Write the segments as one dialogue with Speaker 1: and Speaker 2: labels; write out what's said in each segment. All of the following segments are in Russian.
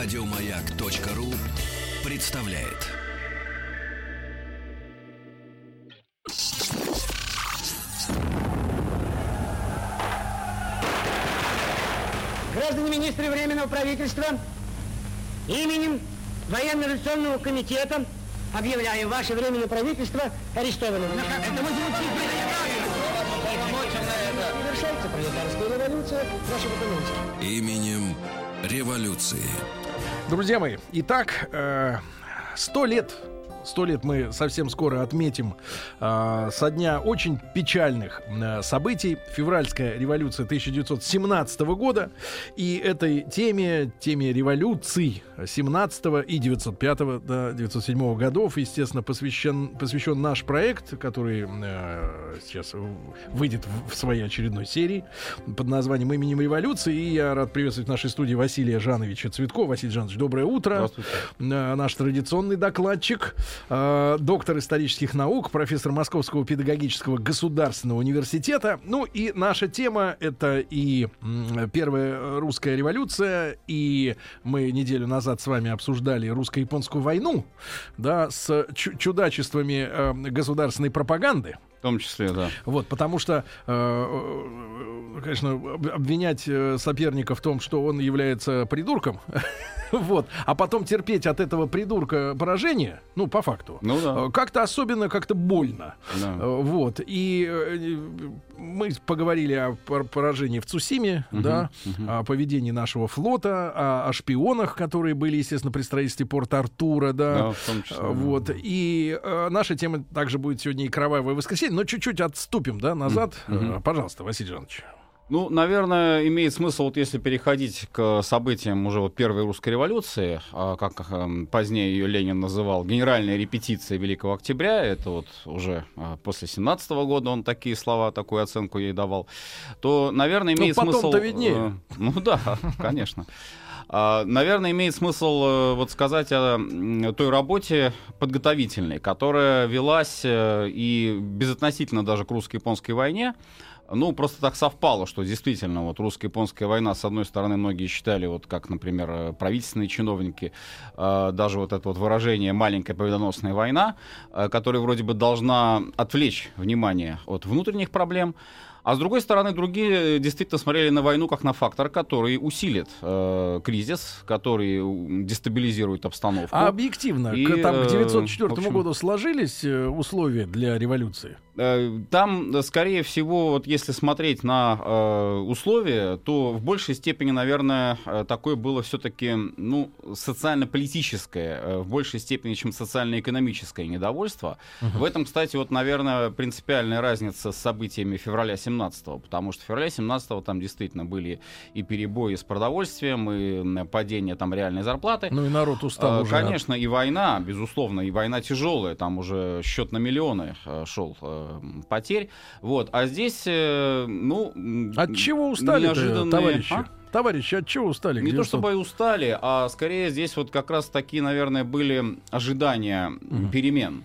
Speaker 1: Радиомаяк.ру представляет.
Speaker 2: Граждане министры Временного правительства, именем Военно-революционного комитета объявляю ваше Временное правительство арестованным. Это мы Завершается пролетарская революция нашего экономики.
Speaker 1: Именем революции.
Speaker 3: Друзья мои, итак, э, сто лет Сто лет мы совсем скоро отметим э, со дня очень печальных э, событий. Февральская революция 1917 года. И этой теме, теме революций 17 и 905 до 907 годов, естественно, посвящен, посвящен наш проект, который э, сейчас выйдет в, в своей очередной серии под названием «Именем революции». И я рад приветствовать в нашей студии Василия Жановича Цветкова. Василий Жанович, доброе утро.
Speaker 4: Здравствуйте.
Speaker 3: Э, наш традиционный докладчик. Э, доктор исторических наук, профессор Московского педагогического государственного университета. Ну и наша тема это и первая русская революция, и мы неделю назад с вами обсуждали русско-японскую войну, да, с чудачествами э, государственной пропаганды.
Speaker 4: В том числе, да.
Speaker 3: Вот, потому что, э, э конечно, обвинять э, соперника в том, что он является придурком, вот, а потом терпеть от этого придурка поражение, ну, по факту,
Speaker 4: ну, да.
Speaker 3: Э, как-то особенно, как-то больно. Да. Вот, и мы поговорили о поражении в Цусиме, угу, да, угу. о поведении нашего флота, о, о шпионах, которые были, естественно, при строительстве порта Артура, да.
Speaker 4: да в том числе,
Speaker 3: вот, и э, наша тема также будет сегодня и кровавое воскресенье, но чуть-чуть отступим, да, назад. Mm-hmm. Пожалуйста, Василий Жанович.
Speaker 4: Ну, наверное, имеет смысл, вот если переходить к событиям уже вот первой русской революции, а, как эм, позднее ее Ленин называл, генеральная репетиция Великого Октября, это вот уже а, после 17 года он такие слова, такую оценку ей давал, то, наверное, имеет
Speaker 3: ну,
Speaker 4: смысл...
Speaker 3: потом-то виднее. Э,
Speaker 4: ну да, конечно. А, наверное, имеет смысл э, вот сказать о той работе подготовительной, которая велась э, и безотносительно даже к русско-японской войне. Ну, просто так совпало, что действительно вот русско-японская война, с одной стороны, многие считали, вот как, например, э, правительственные чиновники, даже вот это вот выражение «маленькая победоносная война», которая вроде бы должна отвлечь внимание от внутренних проблем, а с другой стороны, другие э, действительно смотрели на войну как на фактор, который усилит э, кризис, который дестабилизирует обстановку.
Speaker 3: А объективно, и, к, там, к 904 общем, году сложились э, условия для революции?
Speaker 4: Э, там, скорее всего, вот если смотреть на э, условия, то в большей степени, наверное, такое было все-таки ну, социально-политическое, э, в большей степени, чем социально-экономическое недовольство. Угу. В этом, кстати, вот, наверное, принципиальная разница с событиями февраля 17 17 потому что в феврале 17 там действительно были и перебои с продовольствием, и падение там реальной зарплаты.
Speaker 3: Ну и народ устал
Speaker 4: а,
Speaker 3: уже.
Speaker 4: Конечно, и война, безусловно, и война тяжелая, там уже счет на миллионы э, шел э, потерь. Вот, а здесь, э, ну...
Speaker 3: От чего устали неожиданные... товарищи? А? Товарищи, от чего устали?
Speaker 4: Не 900? то чтобы устали, а скорее здесь вот как раз такие, наверное, были ожидания угу. перемен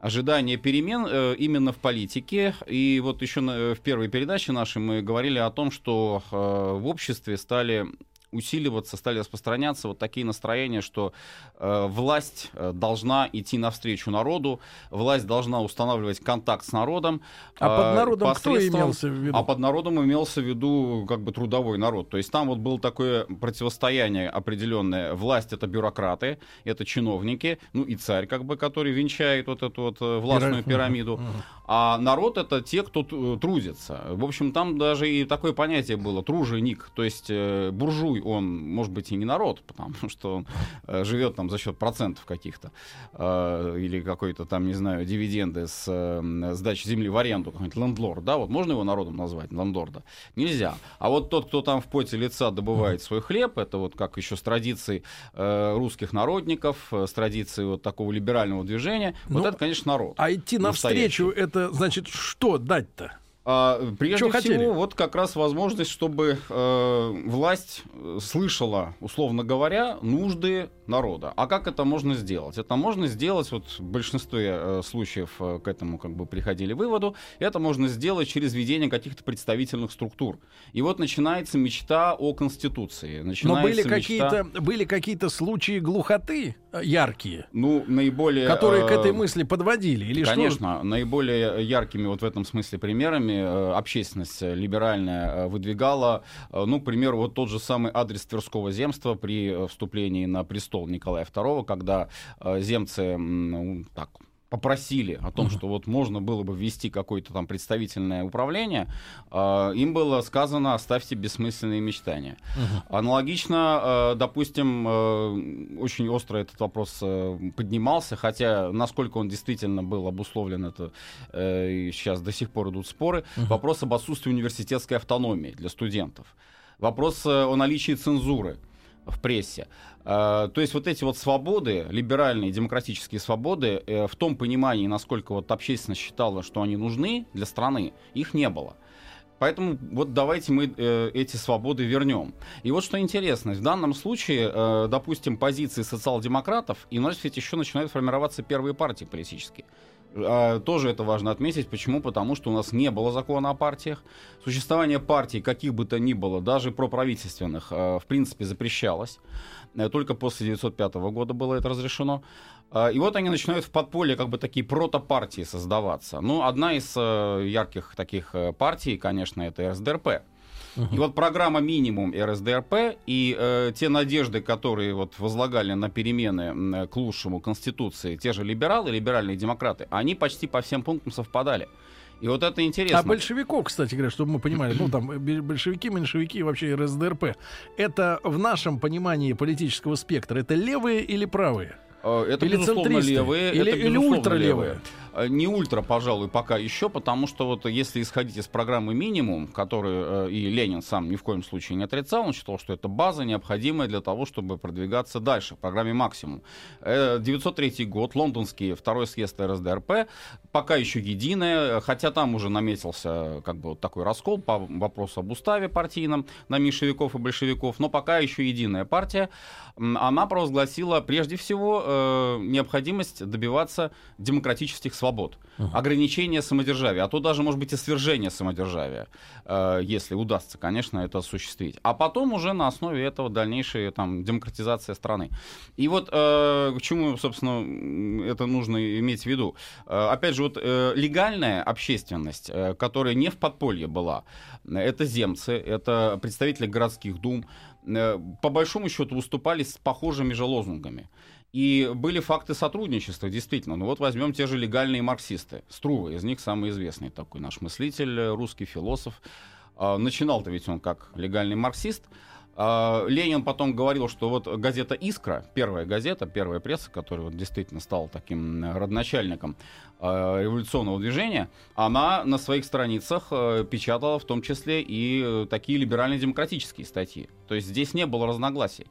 Speaker 4: ожидание перемен э, именно в политике. И вот еще на, в первой передаче нашей мы говорили о том, что э, в обществе стали усиливаться, стали распространяться вот такие настроения, что э, власть э, должна идти навстречу народу, власть должна устанавливать контакт с народом.
Speaker 3: А э, под народом кто имелся в виду?
Speaker 4: А под народом имелся в виду как бы трудовой народ. То есть там вот было такое противостояние определенное. Власть это бюрократы, это чиновники, ну и царь как бы, который венчает вот эту вот э, властную пирамиду. А народ это те, кто трудится. В общем, там даже и такое понятие было труженик, то есть э, буржуй он, может быть, и не народ, потому что он э, живет там за счет процентов каких-то, э, или какой-то там, не знаю, дивиденды с э, сдачи земли в аренду, какой-нибудь лендлорд, да, вот можно его народом назвать, лендлорда? Нельзя. А вот тот, кто там в поте лица добывает свой хлеб, это вот как еще с традицией э, русских народников, э, с традицией вот такого либерального движения, ну, вот это, конечно, народ.
Speaker 3: А идти навстречу, это значит что дать-то?
Speaker 4: А, прежде
Speaker 3: Чё
Speaker 4: всего,
Speaker 3: хотели?
Speaker 4: вот как раз возможность, чтобы э, власть э, слышала, условно говоря, нужды народа. А как это можно сделать? Это можно сделать, вот в большинстве э, случаев э, к этому как бы приходили выводу, это можно сделать через введение каких-то представительных структур. И вот начинается мечта о Конституции.
Speaker 3: Но
Speaker 4: Начинается
Speaker 3: были
Speaker 4: мечта-
Speaker 3: какие-то, были какие-то случаи глухоты э, яркие,
Speaker 4: Ну, наиболее...
Speaker 3: которые к
Speaker 4: э,
Speaker 3: этой мысли подводили? Или что?
Speaker 4: Конечно, наиболее яркими вот в этом смысле примерами э, общественность либеральная э, выдвигала, э, ну, к примеру, вот тот же самый адрес Тверского земства при вступлении на престол Николая II, когда земцы, ну, так, попросили о том, что вот можно было бы ввести какое-то там представительное управление, э, им было сказано оставьте бессмысленные мечтания. Аналогично, э, допустим, э, очень остро этот вопрос э, поднимался, хотя насколько он действительно был обусловлен, это э, сейчас до сих пор идут споры. Вопрос об отсутствии университетской автономии для студентов. Вопрос э, о наличии цензуры в прессе. Э, То есть вот эти вот свободы, либеральные демократические свободы, э, в том понимании, насколько вот общественность считала, что они нужны для страны, их не было. Поэтому вот давайте мы э, эти свободы вернем. И вот что интересно, в данном случае, э, допустим, позиции социал-демократов, и нас ведь еще начинают формироваться первые партии политические. А, Тоже это важно отметить. Почему? Потому что у нас не было закона о партиях. Существование партий, каких бы то ни было, даже проправительственных, э, в принципе, запрещалось. Э, Только после 1905 года было это разрешено. А, И вот они начинают в подполье как бы такие протопартии создаваться. Ну, одна из э, ярких таких э, партий, конечно, это РСДРП. И вот программа минимум РСДРП и э, те надежды, которые вот возлагали на перемены э, к лучшему Конституции, те же либералы, либеральные демократы, они почти по всем пунктам совпадали. И вот это интересно.
Speaker 3: А большевиков, кстати говоря, чтобы мы понимали, ну там большевики, меньшевики и вообще РСДРП, это в нашем понимании политического спектра, это левые или правые?
Speaker 4: Э, Это,
Speaker 3: Или
Speaker 4: безусловно,
Speaker 3: центристы?
Speaker 4: левые.
Speaker 3: Или-
Speaker 4: это,
Speaker 3: или
Speaker 4: безусловно,
Speaker 3: ультралевые?
Speaker 4: левые. Э, Не ультра, пожалуй, пока еще, потому что вот если исходить из программы минимум, которую э, и Ленин сам ни в коем случае не отрицал, он считал, что это база, необходимая для того, чтобы продвигаться дальше в программе максимум. Э, 903 год, лондонский второй съезд РСДРП, пока еще единая, хотя там уже наметился как бы вот такой раскол по вопросу об уставе партийном на меньшевиков и большевиков, но пока еще единая партия, она провозгласила прежде всего э, необходимость добиваться демократических свобод, ограничения самодержавия, а то даже, может быть, и свержения самодержавия, э, если удастся, конечно, это осуществить. А потом уже на основе этого дальнейшая там, демократизация страны. И вот э, к чему, собственно, это нужно иметь в виду. Э, опять же, вот э, легальная общественность, э, которая не в подполье была, это земцы, это представители городских дум, э, по большому счету выступали с похожими же лозунгами. И были факты сотрудничества, действительно. Ну вот возьмем те же легальные марксисты. Струва, из них самый известный такой наш мыслитель, э, русский философ. А, Начинал-то ведь он как легальный марксист. А, Ленин потом говорил, что вот газета «Искра», первая газета, первая пресса, которая вот действительно стала таким родоначальником э, революционного движения, она на своих страницах э, печатала в том числе и э, такие либерально-демократические статьи. То есть здесь не было разногласий.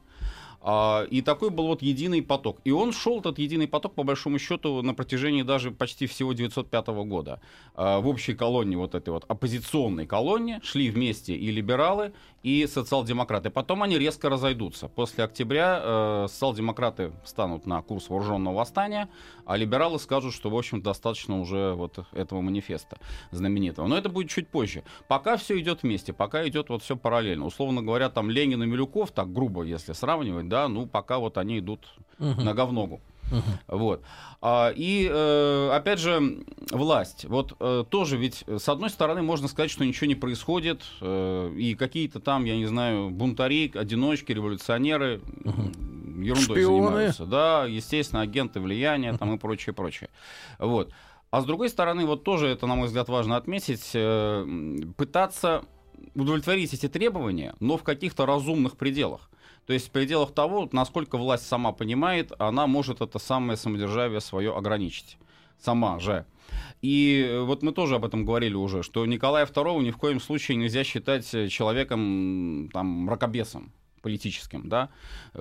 Speaker 4: А, И такой был вот единый поток. И он шел, этот единый поток, по большому счету, на протяжении даже почти всего 905 года. А, В общей колонне, вот этой вот оппозиционной колонне, шли вместе и либералы, и социал-демократы. Потом они резко разойдутся. После октября э, социал-демократы станут на курс вооруженного восстания, а либералы скажут, что, в общем, достаточно уже вот этого манифеста знаменитого. Но это будет чуть позже. Пока все идет вместе, пока идет вот все параллельно. Условно говоря, там Ленин и Милюков, так грубо, если сравнивать, да, ну пока вот они идут нога в ногу. Вот. А, и, э, опять же, власть. Вот э, тоже ведь, э, с одной стороны, можно сказать, что ничего не происходит, э, и какие-то там, я не знаю, бунтари, одиночки, революционеры м, ерундой
Speaker 3: Шпионы.
Speaker 4: занимаются. Да, естественно, агенты влияния там и прочее, прочее. Вот. А с другой стороны, вот тоже это, на мой взгляд, важно отметить, э, пытаться удовлетворить эти требования, но в каких-то разумных пределах. То есть в пределах того, насколько власть сама понимает, она может это самое самодержавие свое ограничить. Сама же. И э, вот мы тоже об этом говорили уже, что Николая II ни в коем случае нельзя считать э, человеком, там, мракобесом. Политическим, да,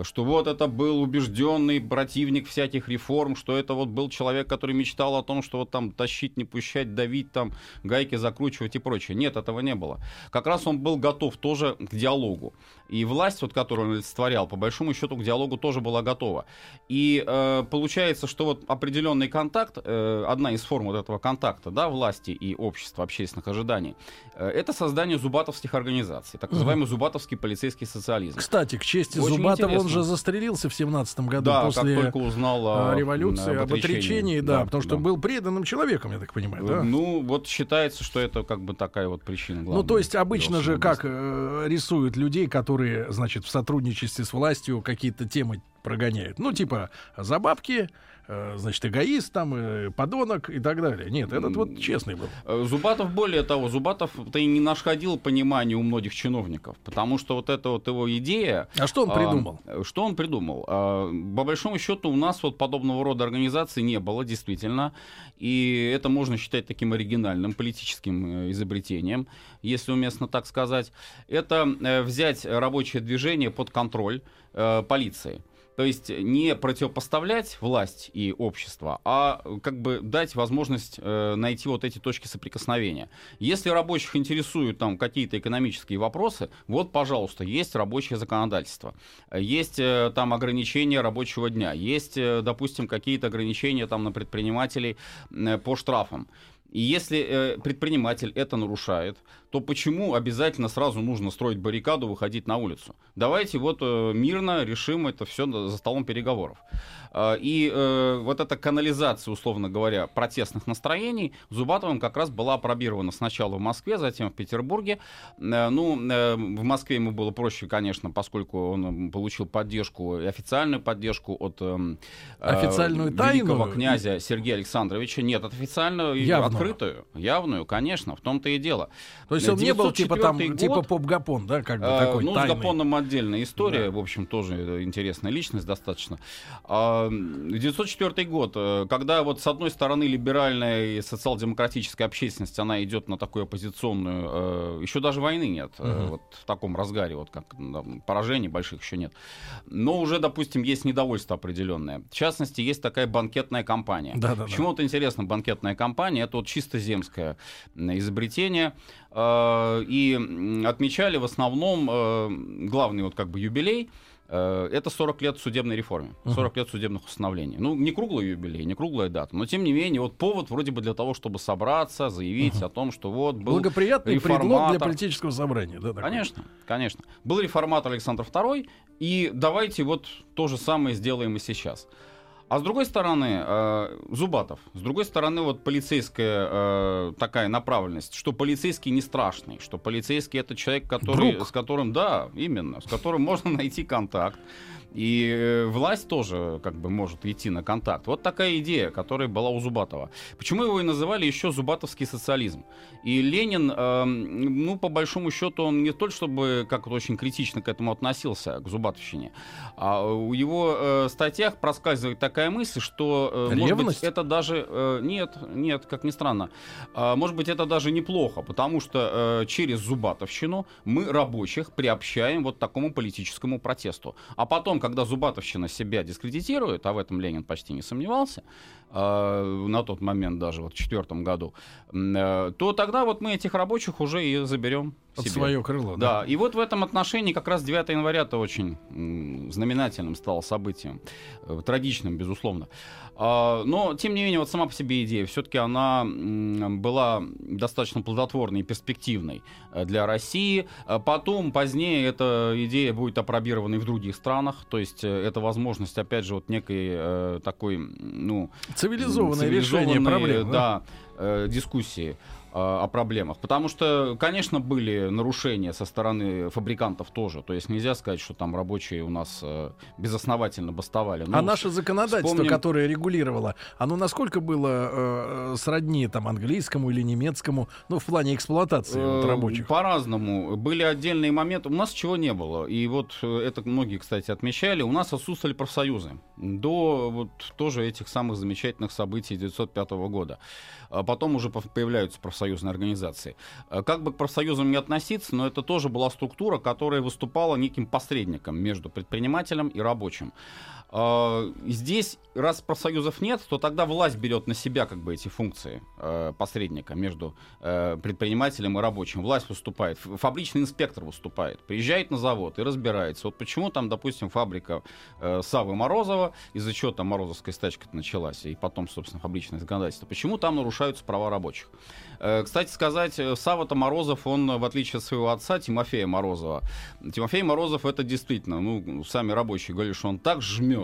Speaker 4: что вот это был убежденный противник всяких реформ, что это вот был человек, который мечтал о том, что вот там тащить, не пущать, давить, там гайки закручивать и прочее. Нет, этого не было. Как раз он был готов тоже к диалогу. И власть, вот, которую он олицетворял, по большому счету к диалогу тоже была готова. И э, получается, что вот определенный контакт, э, одна из форм вот этого контакта, да, власти и общества, общественных ожиданий, э, это создание зубатовских организаций, так называемый угу. зубатовский полицейский социализм.
Speaker 3: Кстати, к чести Очень Зубатова, интересно. он же застрелился в 17 году да, после
Speaker 4: как только узнал о,
Speaker 3: революции, об отречении, да, да, потому что да. был преданным человеком, я так понимаю, да?
Speaker 4: Ну, вот считается, что это как бы такая вот причина.
Speaker 3: Главная, ну, то есть обычно же как э, рисуют людей, которые, значит, в сотрудничестве с властью какие-то темы прогоняют. Ну, типа, за бабки, Э, значит, эгоист, там, э, подонок и так далее. Нет, этот вот честный был.
Speaker 4: Э, Зубатов, более того, Зубатов-то и не находил понимания у многих чиновников, потому что вот эта вот его идея...
Speaker 3: А что он придумал?
Speaker 4: А, что он придумал? А, по большому счету у нас вот подобного рода организации не было, действительно, и это можно считать таким оригинальным политическим изобретением, если уместно так сказать. Это взять рабочее движение под контроль полиции. То есть не противопоставлять власть и общество, а как бы дать возможность э, найти вот эти точки соприкосновения. Если рабочих интересуют там какие-то экономические вопросы, вот, пожалуйста, есть рабочее законодательство, есть э, там ограничения рабочего дня, есть, э, допустим, какие-то ограничения там на предпринимателей э, по штрафам. И если э, предприниматель это нарушает, то почему обязательно сразу нужно строить баррикаду, выходить на улицу? Давайте вот э, мирно решим это все за столом переговоров. Э, и э, вот эта канализация, условно говоря, протестных настроений Зубатовым как раз была опробирована сначала в Москве, затем в Петербурге. Э, ну, в Москве ему было проще, конечно, поскольку он получил поддержку, официальную поддержку от э,
Speaker 3: официальную великого
Speaker 4: тайну? князя Сергея Александровича. Нет, от официальную, явную. открытую, явную, конечно, в том-то и дело.
Speaker 3: То есть он не был типа там, год, типа поп-гапон, да, как бы
Speaker 4: э,
Speaker 3: такой
Speaker 4: Ну,
Speaker 3: тайный.
Speaker 4: с Гапоном отдельная история, да. в общем, тоже интересная личность достаточно. Э, 904 год, э, когда вот с одной стороны либеральная и социал-демократическая общественность, она идет на такую оппозиционную, э, еще даже войны нет, угу. э, вот в таком разгаре, вот как там, поражений больших еще нет. Но уже, допустим, есть недовольство определенное. В частности, есть такая банкетная компания. Да, да, Почему да. интересно банкетная компания? Это вот чисто земское изобретение. Э, и отмечали в основном э, главный вот как бы юбилей э, это 40 лет судебной реформе, 40 uh-huh. лет судебных установлений. Ну, не круглый юбилей, не круглая дата, но тем не менее, вот повод вроде бы для того, чтобы собраться, заявить uh-huh. о том, что вот был
Speaker 3: Благоприятный
Speaker 4: реформатор.
Speaker 3: предлог для политического собрания, да?
Speaker 4: Такой? Конечно, конечно. Был реформатор Александр II, и давайте вот то же самое сделаем и сейчас. А с другой стороны, э, Зубатов, с другой стороны, вот полицейская э, такая направленность, что полицейский не страшный, что полицейский это человек, который, Друг. с которым, да, именно, с которым можно найти контакт, и э, власть тоже как бы может идти на контакт. Вот такая идея, которая была у Зубатова. Почему его и называли еще зубатовский социализм? И Ленин, э, ну, по большому счету, он не только чтобы как-то очень критично к этому относился, к зубатовщине, а в его э, статьях проскальзывает такая мысль, что,
Speaker 3: э, может быть,
Speaker 4: это даже... Э, нет, нет, как ни странно. Э, может быть, это даже неплохо, потому что э, через зубатовщину мы рабочих приобщаем вот такому политическому протесту. А потом потом, когда Зубатовщина себя дискредитирует, а в этом Ленин почти не сомневался, на тот момент даже вот в четвертом году, э, то тогда вот мы этих рабочих уже и заберем
Speaker 3: под свое крыло.
Speaker 4: Да. да, и вот в этом отношении как раз 9 января-то очень знаменательным стало событием, э, трагичным, безусловно. А, но, тем не менее, вот сама по себе идея, все-таки она была достаточно плодотворной и перспективной э, для России. А потом, позднее, эта идея будет опробирована и в других странах, то есть это возможность, опять же, вот некой такой, ну...
Speaker 3: Цивилизованное, решение проблем.
Speaker 4: Да, да дискуссии. А, о проблемах. Потому что, конечно, были нарушения со стороны фабрикантов тоже. То есть нельзя сказать, что там рабочие у нас э, безосновательно бастовали.
Speaker 3: Ну, а наше законодательство, вспомним... которое регулировало, оно насколько было э, сродни там английскому или немецкому, ну, в плане эксплуатации э, вот, рабочих?
Speaker 4: По-разному. Были отдельные моменты. У нас чего не было. И вот э, это многие, кстати, отмечали. У нас отсутствовали профсоюзы до вот тоже этих самых замечательных событий 1905 года. А потом уже появляются профсоюзы профсоюзной организации. Э, как бы к профсоюзам не относиться, но это тоже была структура, которая выступала неким посредником между предпринимателем и рабочим. Э, здесь, раз профсоюзов нет, то тогда власть берет на себя как бы эти функции э, посредника между э, предпринимателем и рабочим. Власть выступает, фабричный инспектор выступает, приезжает на завод и разбирается. Вот почему там, допустим, фабрика э, Савы Морозова, из-за чего там Морозовская стачка началась, и потом, собственно, фабричное законодательство, почему там нарушаются права рабочих. Э, кстати сказать, э, Сава-то Морозов, он, в отличие от своего отца, Тимофея Морозова, Тимофей Морозов это действительно, ну, сами рабочие говорили, что он так жмет,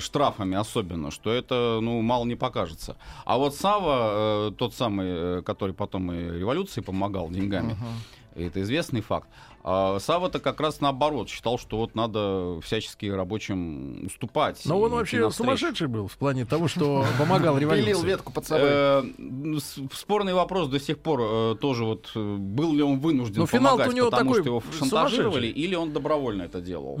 Speaker 4: штрафами особенно, что это, ну, мало не покажется. А вот Сава, тот самый, который потом и революции помогал деньгами, uh-huh. это известный факт, а Сава-то как раз наоборот считал, что вот надо всячески рабочим уступать.
Speaker 3: Но он вообще сумасшедший был в плане того, что помогал революции. Пилил
Speaker 4: ветку под собой. Э, спорный вопрос до сих пор э, тоже вот э, был ли он вынужден помогать, потому что его шантажировали, или он добровольно это делал.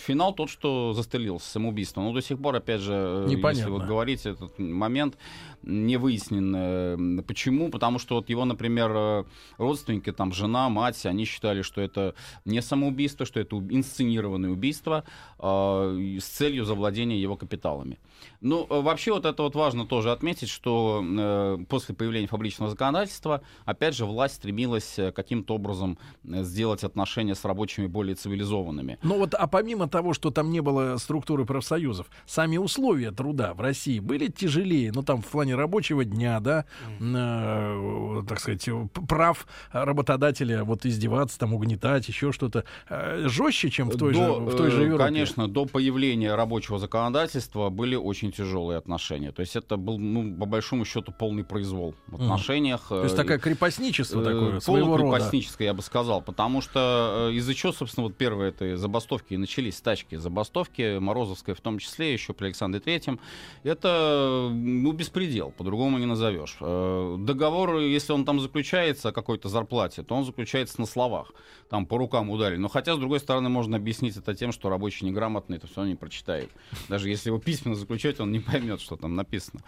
Speaker 4: Финал тот, что застрелился, самоубийство. Но до сих пор, опять же, если вот говорить этот момент, не выяснен. Почему? Потому что вот его, например, родственники, там жена, мать, они считали, сказали, что это не самоубийство, что это инсценированное убийство э, с целью завладения его капиталами. Ну, э, вообще вот это вот важно тоже отметить, что э, после появления фабричного законодательства, опять же, власть стремилась э, каким-то образом э, сделать отношения с рабочими более цивилизованными.
Speaker 3: Ну вот, а помимо того, что там не было структуры профсоюзов, сами условия труда в России были тяжелее, ну там в плане рабочего дня, да, э, так сказать, прав работодателя вот издеваться, там угнетать, еще что-то, э, жестче, чем в той, до, же, в той же Европе?
Speaker 4: Конечно, до появления рабочего законодательства были очень тяжелые отношения. То есть это был, ну, по большому счету, полный произвол в отношениях.
Speaker 3: То есть такое крепостничество
Speaker 4: э,
Speaker 3: такое, своего
Speaker 4: крепостническое, я бы сказал. Потому что э, из-за чего, собственно, вот первые это забастовки и начались стачки. Забастовки, Морозовская в том числе, еще при Александре Третьем. Это, ну, беспредел, по-другому не назовешь. Э, договор, если он там заключается о какой-то зарплате, то он заключается на словах. Там по рукам ударили. Но хотя, с другой стороны, можно объяснить это тем, что рабочий неграмотный это все не прочитает. Даже если его письменно заключать, он не поймет, что там написано.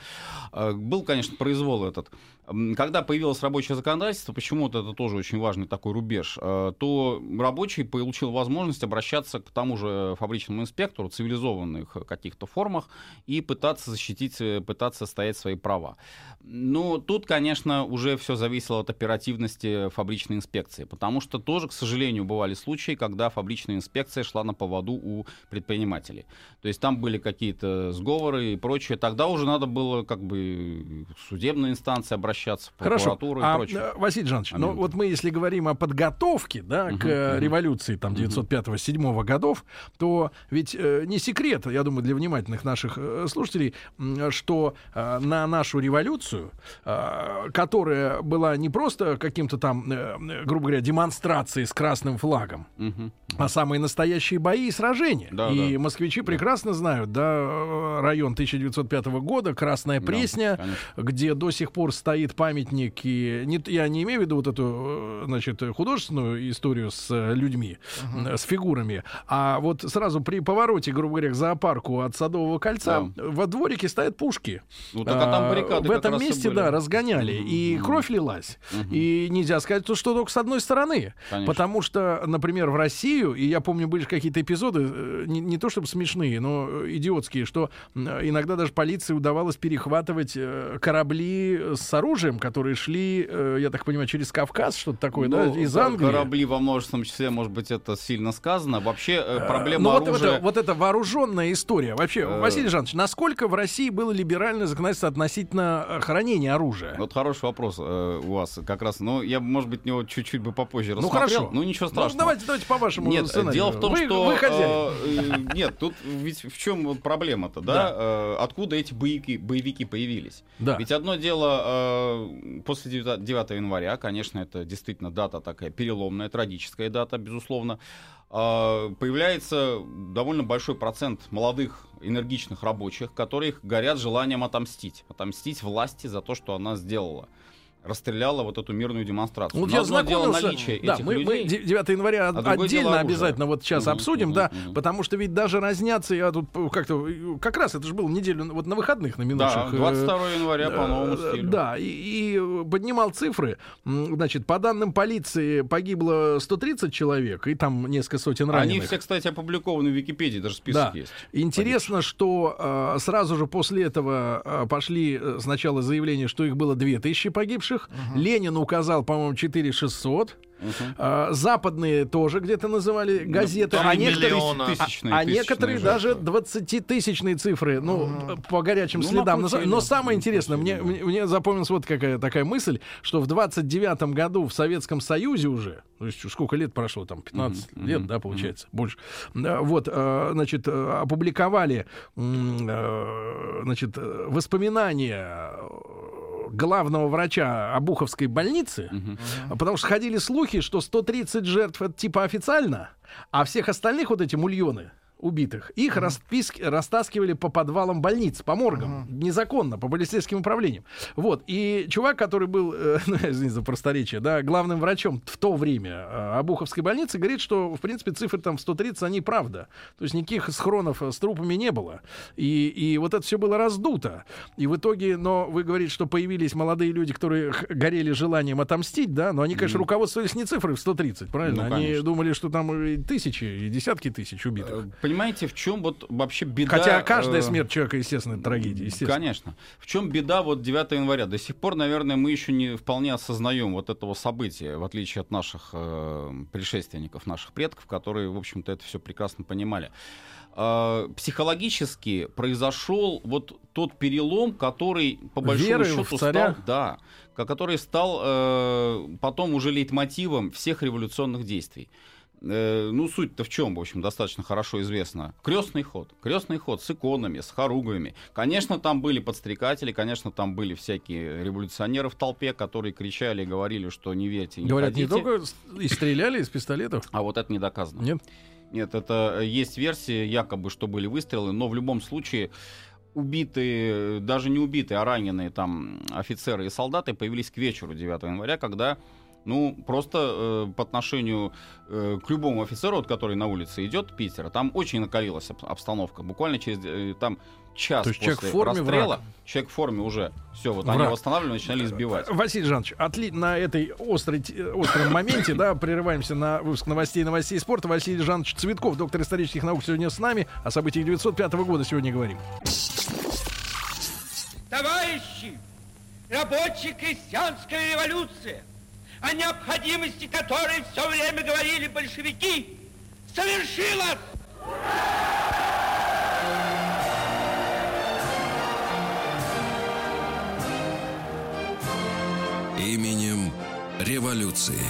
Speaker 4: А, был, конечно, произвол этот. Когда появилось рабочее законодательство, почему-то это тоже очень важный такой рубеж, а, то рабочий получил возможность обращаться к тому же фабричному инспектору в цивилизованных каких-то формах и пытаться защитить, э, пытаться стоять свои права. Ну, тут, конечно, уже все зависело от оперативности фабричной инспекции, потому что тоже, к сожалению, бывали случаи, когда фабричная инспекция шла на поводу у предпринимателей. То есть там были какие-то сговоры и прочее. Тогда уже надо было как бы в судебные инстанции обращаться, в прокуратуру
Speaker 3: Хорошо.
Speaker 4: и а, прочее.
Speaker 3: А, Василий Жанович, ну вот мы если говорим о подготовке да, uh-huh, к uh-huh. революции там 905-7 годов, то ведь э, не секрет, я думаю, для внимательных наших э, слушателей, что э, на нашу революцию, э, которая была не просто каким-то там, э, грубо говоря, демонстрацией с красным флагом, uh-huh. а самые настоящие бои и сражения. Да, и да. москвичи да. прекрасно знают, да, э, район 1905 года, Красная Пресня, да, где до сих пор стоит памятник. И не, я не имею в виду вот эту, э, значит, художественную историю с э, людьми, uh-huh. с фигурами, а вот сразу при повороте, грубо говоря, к зоопарку от Садового кольца да. во дворике стоят пушки.
Speaker 4: Ну, так, а там баррикады
Speaker 3: в этом месте, да, разгоняли. Uh-huh. И кровь лилась. Uh-huh. И нельзя сказать, что только с одной стороны. Конечно. Потому что, например, в Россию, и я помню, были какие-то эпизоды, не, не то чтобы смешные, но идиотские, что иногда даже полиции удавалось перехватывать корабли с оружием, которые шли, э, я так понимаю, через Кавказ, что-то такое, ну, да, из Англии.
Speaker 4: Корабли во множественном числе, может быть, это сильно сказано. Вообще э, проблема
Speaker 3: ну, оружия... Вот, вот, это, вооруженная история. Вообще, Василий Жанович, насколько в России было либеральное законодательство относительно хранения оружия?
Speaker 4: Вот хороший вопрос у вас как раз. Ну, я, может быть, него чуть-чуть бы попозже ну, рассмотрел.
Speaker 3: Ну, хорошо.
Speaker 4: Ну, ничего страшного. Ну,
Speaker 3: давайте, давайте по вашему
Speaker 4: Нет,
Speaker 3: сценарию.
Speaker 4: дело в том,
Speaker 3: вы,
Speaker 4: что...
Speaker 3: Вы хозяин.
Speaker 4: Э, нет, тут ведь в чем проблема-то, да? да? Э, откуда эти боевики, боевики появились? Да. Ведь одно дело, э, после 9, 9 января, конечно, это действительно дата такая переломная, трагическая дата, безусловно, э, появляется довольно большой процент молодых энергичных рабочих, которые горят желанием отомстить. Отомстить власти за то, что она сделала. Расстреляла вот эту мирную демонстрацию.
Speaker 3: Вот
Speaker 4: Но
Speaker 3: я знакомился,
Speaker 4: наличие
Speaker 3: да,
Speaker 4: этих
Speaker 3: мы,
Speaker 4: людей.
Speaker 3: мы де- 9 января
Speaker 4: а
Speaker 3: отдельно обязательно вот сейчас
Speaker 4: Мгм,
Speaker 3: обсудим,
Speaker 4: мгм,
Speaker 3: да,
Speaker 4: мгм.
Speaker 3: потому что ведь даже разнятся, я тут как-то, как раз это же было неделю, вот на выходных на
Speaker 4: Да,
Speaker 3: минувших. э,
Speaker 4: 22 января по новому
Speaker 3: Э,
Speaker 4: стилю.
Speaker 3: Да, и, и поднимал цифры. Значит, по данным полиции погибло 130 человек, и там несколько сотен раненых.
Speaker 4: Они все, кстати, опубликованы в Википедии, даже список
Speaker 3: Да.
Speaker 4: есть.
Speaker 3: Интересно, что э, сразу же после этого э, пошли э, сначала заявления, что их было 2000 погибших. Ленин указал, по-моему, 4600.
Speaker 4: Мгм.
Speaker 3: А, западные тоже где-то называли газеты,
Speaker 5: там
Speaker 3: а некоторые, а-
Speaker 4: Тысячные,
Speaker 3: а,
Speaker 4: тысячные
Speaker 3: некоторые даже 20-тысячные цифры, ну, по горячим
Speaker 4: Ну,
Speaker 3: следам.
Speaker 4: накрутили.
Speaker 3: Но самое интересное, мне, мне, мне запомнилась вот какая такая мысль, что в 29 году в Советском Союзе уже, то есть сколько лет прошло, там 15
Speaker 4: Мгм,
Speaker 3: лет,
Speaker 4: мгм,
Speaker 3: да, получается, больше, Э, вот, э, значит, э, опубликовали, значит, воспоминания главного врача Обуховской больницы,
Speaker 4: Мгм.
Speaker 3: Потому что ходили слухи, что 130 жертв это типа официально, а всех остальных вот эти мульоны убитых, их расписки, растаскивали по подвалам больниц, по моргам, незаконно, по полицейским управлениям. Вот, и чувак, который был, э, ну, извините за просторечие, да, главным врачом в то время э, Обуховской больницы, говорит, что, в принципе, цифры там в 130, они правда. То есть никаких схронов э, с трупами не было. И, и вот это все было раздуто. И в итоге, но вы говорите, что появились молодые люди, которые горели желанием отомстить, да, но они, конечно, руководствовались не цифрой в 130, правильно?
Speaker 4: Ну,
Speaker 3: они думали, что там и тысячи, и десятки тысяч убитых.
Speaker 4: Понимаете, в чем вот вообще беда?
Speaker 3: Хотя каждая
Speaker 4: э,
Speaker 3: смерть человека, естественно, трагедия, естественно.
Speaker 4: Конечно. В чем беда вот 9 января? До сих пор, наверное, мы еще не вполне осознаем вот этого события, в отличие от наших э, предшественников, наших предков, которые, в общем-то, это все прекрасно понимали. Э, психологически произошел вот тот перелом, который, по большому
Speaker 3: Веры
Speaker 4: счету, стал, да, ко- который стал э, потом уже лейтмотивом всех революционных действий. Э, ну, суть-то в чем, в общем, достаточно хорошо известно. Крестный ход. Крестный ход с иконами, с хоругвями. Конечно, там были подстрекатели, конечно, там были всякие революционеры в толпе, которые кричали и говорили, что не верьте, не
Speaker 3: Говорят, не
Speaker 4: ходите.
Speaker 3: только с- и стреляли из пистолетов.
Speaker 4: А вот это не доказано.
Speaker 3: Нет?
Speaker 4: Нет, это э, есть версия, якобы, что были выстрелы, но в любом случае убитые, даже не убитые, а раненые там офицеры и солдаты появились к вечеру 9 января, когда ну, просто э, по отношению э, к любому офицеру, вот, который на улице идет Питера, там очень накалилась об- обстановка. Буквально через э, там час
Speaker 3: То есть
Speaker 4: после
Speaker 3: человек в форме
Speaker 4: расстрела,
Speaker 3: враг.
Speaker 4: человек в форме уже, все, вот
Speaker 3: Враг.
Speaker 4: они его останавливали, начинали избивать.
Speaker 3: Василий Жанович, отли... на этой острой, остром моменте, да, прерываемся на выпуск новостей новостей спорта. Василий Жанович Цветков, доктор исторических наук, сегодня с нами. О событиях 905 года сегодня говорим.
Speaker 6: Товарищи, рабочая крестьянская революция, о необходимости которой все время говорили большевики, совершилась!
Speaker 1: Именем революции.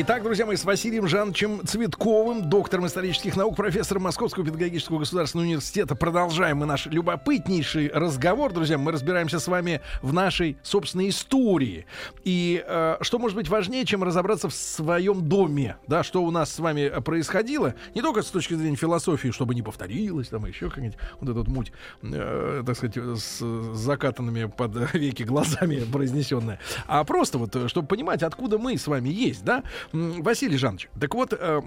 Speaker 3: Итак, друзья мои, с Василием Жановичем Цветковым, доктором исторических наук, профессором Московского педагогического государственного университета. Продолжаем мы наш любопытнейший разговор. Друзья, мы разбираемся с вами в нашей собственной истории. И э, что может быть важнее, чем разобраться в своем доме, да, что у нас с вами происходило, не только с точки зрения философии, чтобы не повторилось, там еще как-нибудь вот этот муть, э, так сказать, с закатанными под веки глазами произнесенная, а просто вот, э, чтобы понимать, откуда мы с вами есть, да? Василий Жанович, так вот, э,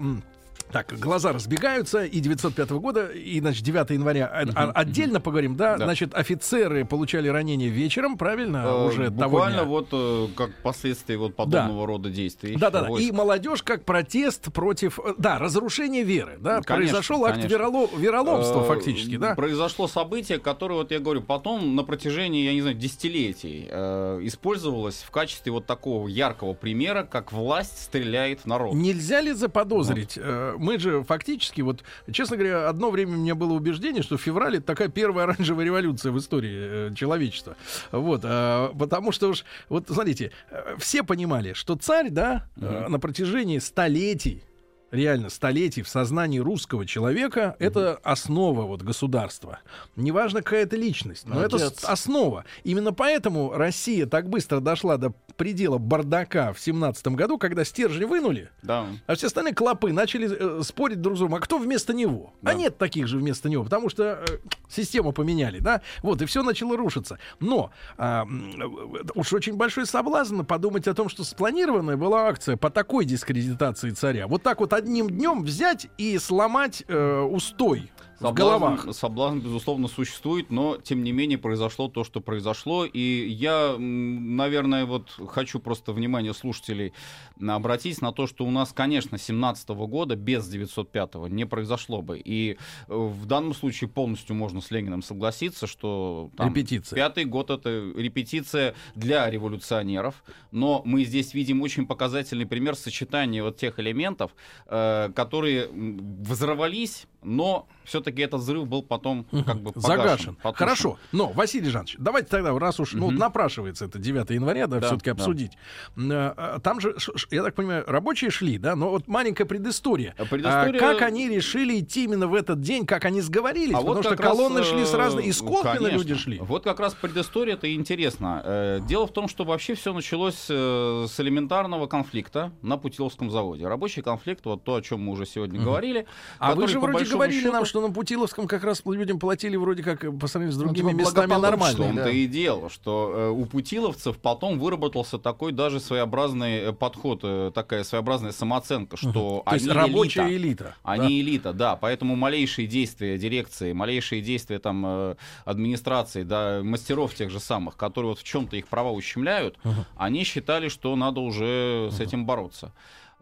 Speaker 3: так, глаза разбегаются, и 905 года, и, значит, 9 января а- а- отдельно поговорим, да?
Speaker 4: Да.
Speaker 3: Значит, офицеры получали ранения вечером, правильно?
Speaker 4: Э,
Speaker 3: Уже того
Speaker 4: Буквально
Speaker 3: дня.
Speaker 4: вот э, как последствия вот подобного рода действий.
Speaker 3: Да-да-да. И молодежь как протест против, э, да, разоружения веры, да?
Speaker 4: Конечно,
Speaker 3: Произошел акт
Speaker 4: конечно.
Speaker 3: вероло- вероломства
Speaker 4: Э,
Speaker 3: фактически, да?
Speaker 4: Произошло событие, которое, вот я говорю, потом на протяжении, я не знаю, десятилетий э, использовалось в качестве вот такого яркого примера, как власть стреляет в народ.
Speaker 3: Нельзя ли заподозрить? э, Мы же фактически, вот, честно говоря, одно время у меня было убеждение, что февраль это такая первая оранжевая революция в истории э, человечества. Вот, э, потому что уж, вот смотрите, э, все понимали, что царь, да, э, на протяжении столетий реально столетий в сознании русского человека это основа вот государства. Неважно, какая это личность, но это
Speaker 4: Молодец.
Speaker 3: основа. Именно поэтому Россия так быстро дошла до предела бардака в семнадцатом году, когда стержень вынули,
Speaker 4: Да.
Speaker 3: а все остальные клопы начали э, спорить друг с другом, а кто вместо него? А
Speaker 4: Да.
Speaker 3: нет таких же вместо него, потому что э, систему поменяли, да? Вот, и все начало рушиться. Но а, э, уж очень большой соблазн подумать о том, что спланированная была акция по такой дискредитации царя. Вот так вот одним днем взять и сломать э, устой в головах.
Speaker 4: Соблазн, соблазн, безусловно, существует, но, тем не менее, произошло то, что произошло. И я, наверное, вот хочу просто внимание слушателей обратить на то, что у нас, конечно, 17 года без 905 не произошло бы. И э, в данном случае полностью можно с Лениным согласиться, что там,
Speaker 3: Репетиция.
Speaker 4: пятый год это репетиция для революционеров. Но мы здесь видим очень показательный пример сочетания вот тех элементов, э, которые взорвались, но все-таки этот взрыв был потом как бы погашен,
Speaker 3: Загашен.
Speaker 4: потушен.
Speaker 3: Хорошо. Но, Василий Жанович, давайте тогда, раз уж ну,
Speaker 4: Мгм.
Speaker 3: напрашивается это 9 января, да,
Speaker 4: Да,
Speaker 3: все-таки
Speaker 4: да.
Speaker 3: обсудить. Э, э, Там же, я так понимаю, рабочие шли, да, но вот маленькая предыстория.
Speaker 4: А предыстория-
Speaker 3: А как они решили идти именно в этот день, как они сговорились?
Speaker 4: А
Speaker 3: Потому
Speaker 4: вот
Speaker 3: что
Speaker 4: раз,
Speaker 3: колонны шли с разных...
Speaker 4: э,
Speaker 3: Из Колпина
Speaker 4: конечно.
Speaker 3: люди шли.
Speaker 4: Вот как раз предыстория это интересно. Э, Дело в том, что вообще все началось э, с элементарного конфликта на Путиловском заводе. Рабочий конфликт, вот то, о чем мы уже сегодня говорили.
Speaker 3: А вы же вроде говорили нам,
Speaker 4: счету,
Speaker 3: что на Путиловском как раз людям платили вроде как э, по сравнению с другими
Speaker 2: типа
Speaker 3: местами
Speaker 2: благополучно,
Speaker 4: В
Speaker 3: нормально.
Speaker 4: том-то
Speaker 2: да.
Speaker 4: и дело, что э, у путиловцев потом выработался такой даже своеобразный э, подход, э, такая своеобразная самооценка, что
Speaker 3: То есть
Speaker 4: они
Speaker 3: рабочая
Speaker 4: элита.
Speaker 3: элита.
Speaker 4: Они элита, да, поэтому малейшие действия дирекции, малейшие действия там э, администрации, да, мастеров тех же самых, которые вот в чем-то их права ущемляют, они считали, что надо уже с этим бороться.